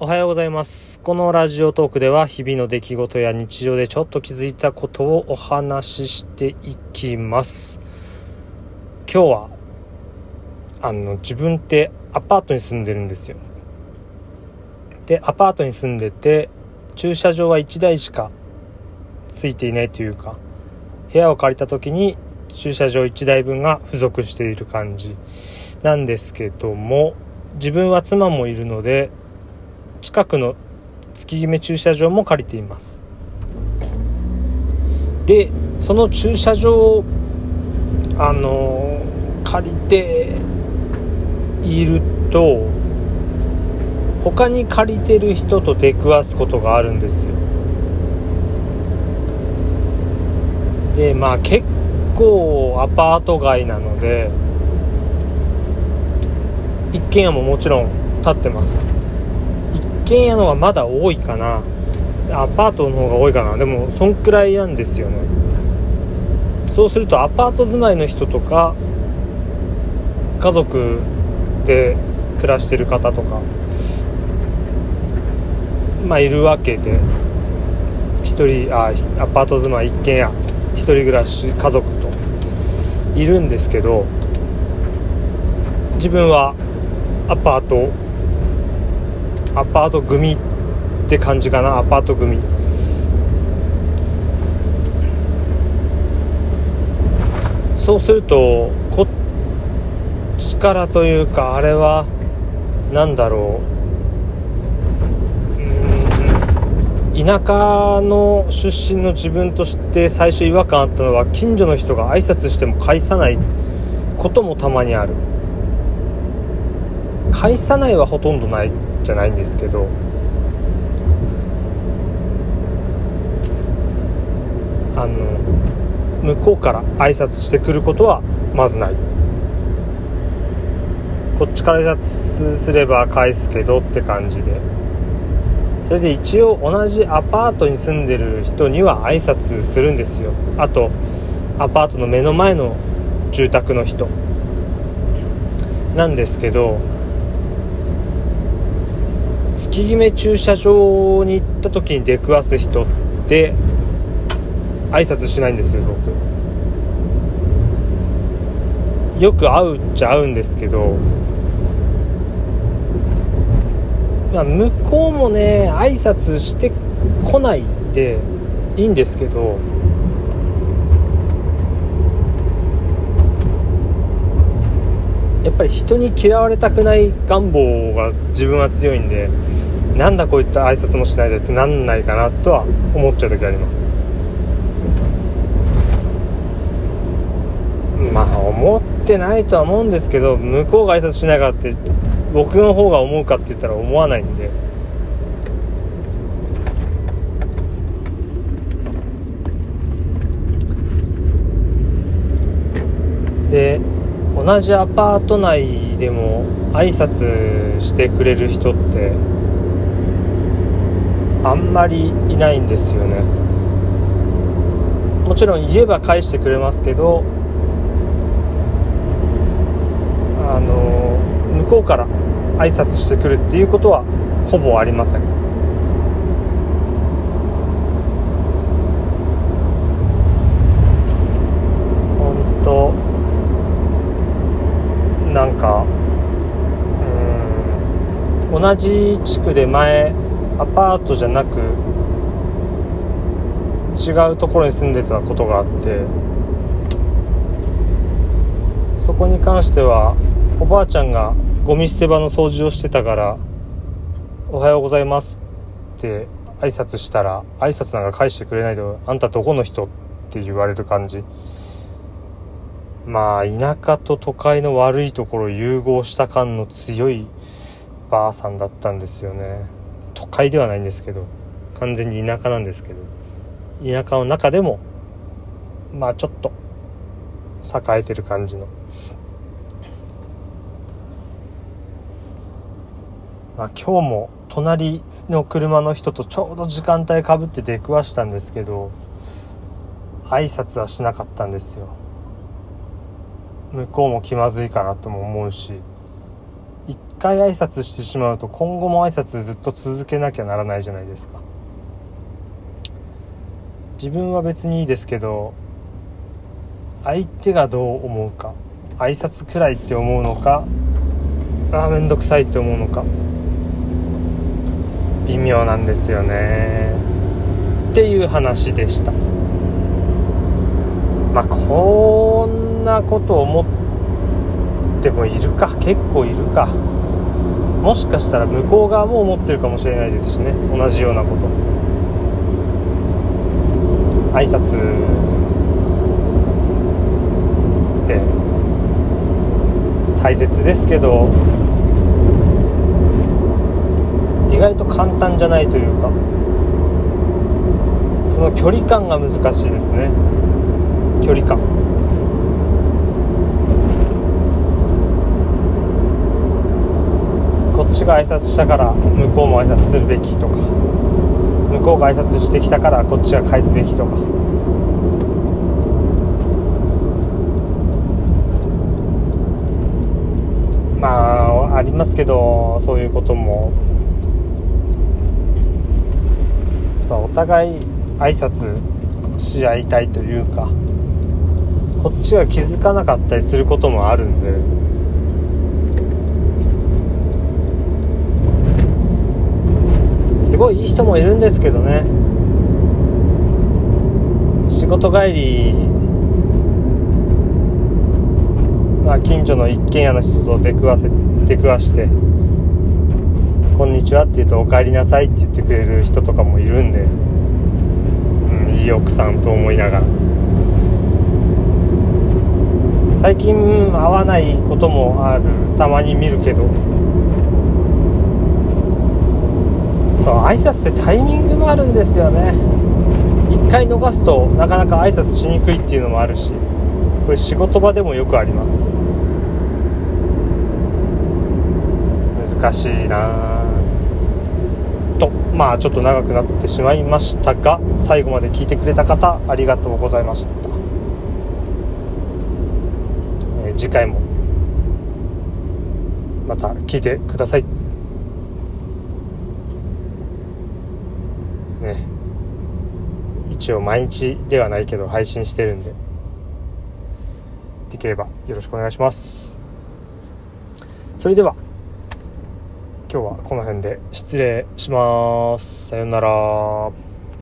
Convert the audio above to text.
おはようございます。このラジオトークでは日々の出来事や日常でちょっと気づいたことをお話ししていきます。今日は、あの、自分ってアパートに住んでるんですよ。で、アパートに住んでて、駐車場は1台しかついていないというか、部屋を借りた時に駐車場1台分が付属している感じなんですけども、自分は妻もいるので、近くの月決め駐車場も借りています。でその駐車場をあの借りていると他に借りてる人と出くわすことがあるんですよ。でまあ結構アパート街なので一軒家ももちろん建ってます。軒家の方がまだ多いかな。アパートの方が多いかな。でもそんくらいなんですよね。そうするとアパート住まいの人とか家族で暮らしてる方とかまあいるわけで一人あアパート住まい一軒家一人暮らし家族といるんですけど自分はアパートアパート組って感じかな？アパート組。そうするとこっちからというかあれは何だろう。うん。田舎の出身の自分として最初違和感あったのは近所の人が挨拶しても返さないこともたまにある。返さないはほとんどないじゃないんですけど。あの向こうから挨拶してくることはまずない。こっちから挨拶すれば返すけどって感じで。それで一応同じアパートに住んでる人には挨拶するんですよ。あとアパートの目の前の住宅の人。なんですけど月決め駐車場に行った時に出くわす人って挨拶しないんですよ僕。よく会うっちゃ会うんですけど、まあ、向こうもね挨拶してこないっていいんですけどやっぱり人に嫌われたくない願望が自分は強いんでなんだこういった挨拶もしないでってなんないかなとは思っちゃう時あります。まあ思ってないとは思うんですけど向こうが挨拶しないからって僕の方が思うかって言ったら思わないんで。で同じアパート内でも挨拶してくれる人ってあんまりいないんですよね。もちろん言えば返してくれますけどあの向こうから挨拶してくるっていうことはほぼありません。なんかうん同じ地区で前アパートじゃなく違うところに住んでたことがあってそこに関してはおばあちゃんがゴミ捨て場の掃除をしてたから「おはようございます」って挨拶したら挨拶なんか返してくれないで「あんたどこの人?」って言われる感じまあ田舎と都会の悪いところを融合した感の強いばあさんだったんですよね。都会ではないんですけど完全に田舎なんですけど田舎の中でもまあちょっと栄えてる感じの。まあ今日も隣の車の人とちょうど時間帯かぶって出くわしたんですけど挨拶はしなかったんですよ。向こうも気まずいかなとも思うし一回挨拶してしまうと今後も挨拶ずっと続けなきゃならないじゃないですか。自分は別にいいですけど相手がどう思うか挨拶くらいって思うのかああ面倒くさいって思うのか微妙なんですよね。っていう話でした。まあこんなこと思ってもいるか。結構いるか。もしかしたら向こう側も思ってるかもしれないですしね。同じようなこと。挨拶って。大切ですけど。意外と簡単じゃないというか。その距離感が難しいですね。距離感。こっちが挨拶したから向こうも挨拶するべきとか。向こうが挨拶してきたからこっちが返すべきとか。まあありますけどそういうことも、まあ、お互い挨拶し合いたいというか。こっちが気づかなかったりすることもあるんで。すごいいい人もいるんですけどね。仕事帰りまあ近所の一軒家の人と出くわせ出くわして「こんにちは」って言うと「お帰りなさい」って言ってくれる人とかもいるんで、うん、いい奥さんと思いながら。最近会わないこともある。たまに見るけど。そう挨拶ってタイミングもあるんですよね。一回逃すとなかなか挨拶しにくいっていうのもあるし。これ仕事場でもよくあります。難しいな。とまあちょっと長くなってしまいましたが最後まで聞いてくれた方ありがとうございました、えー、次回も。また聞いてください。ね。一応毎日ではないけど配信してるんで。できればよろしくお願いします。それでは今日はこの辺で失礼します。さようなら。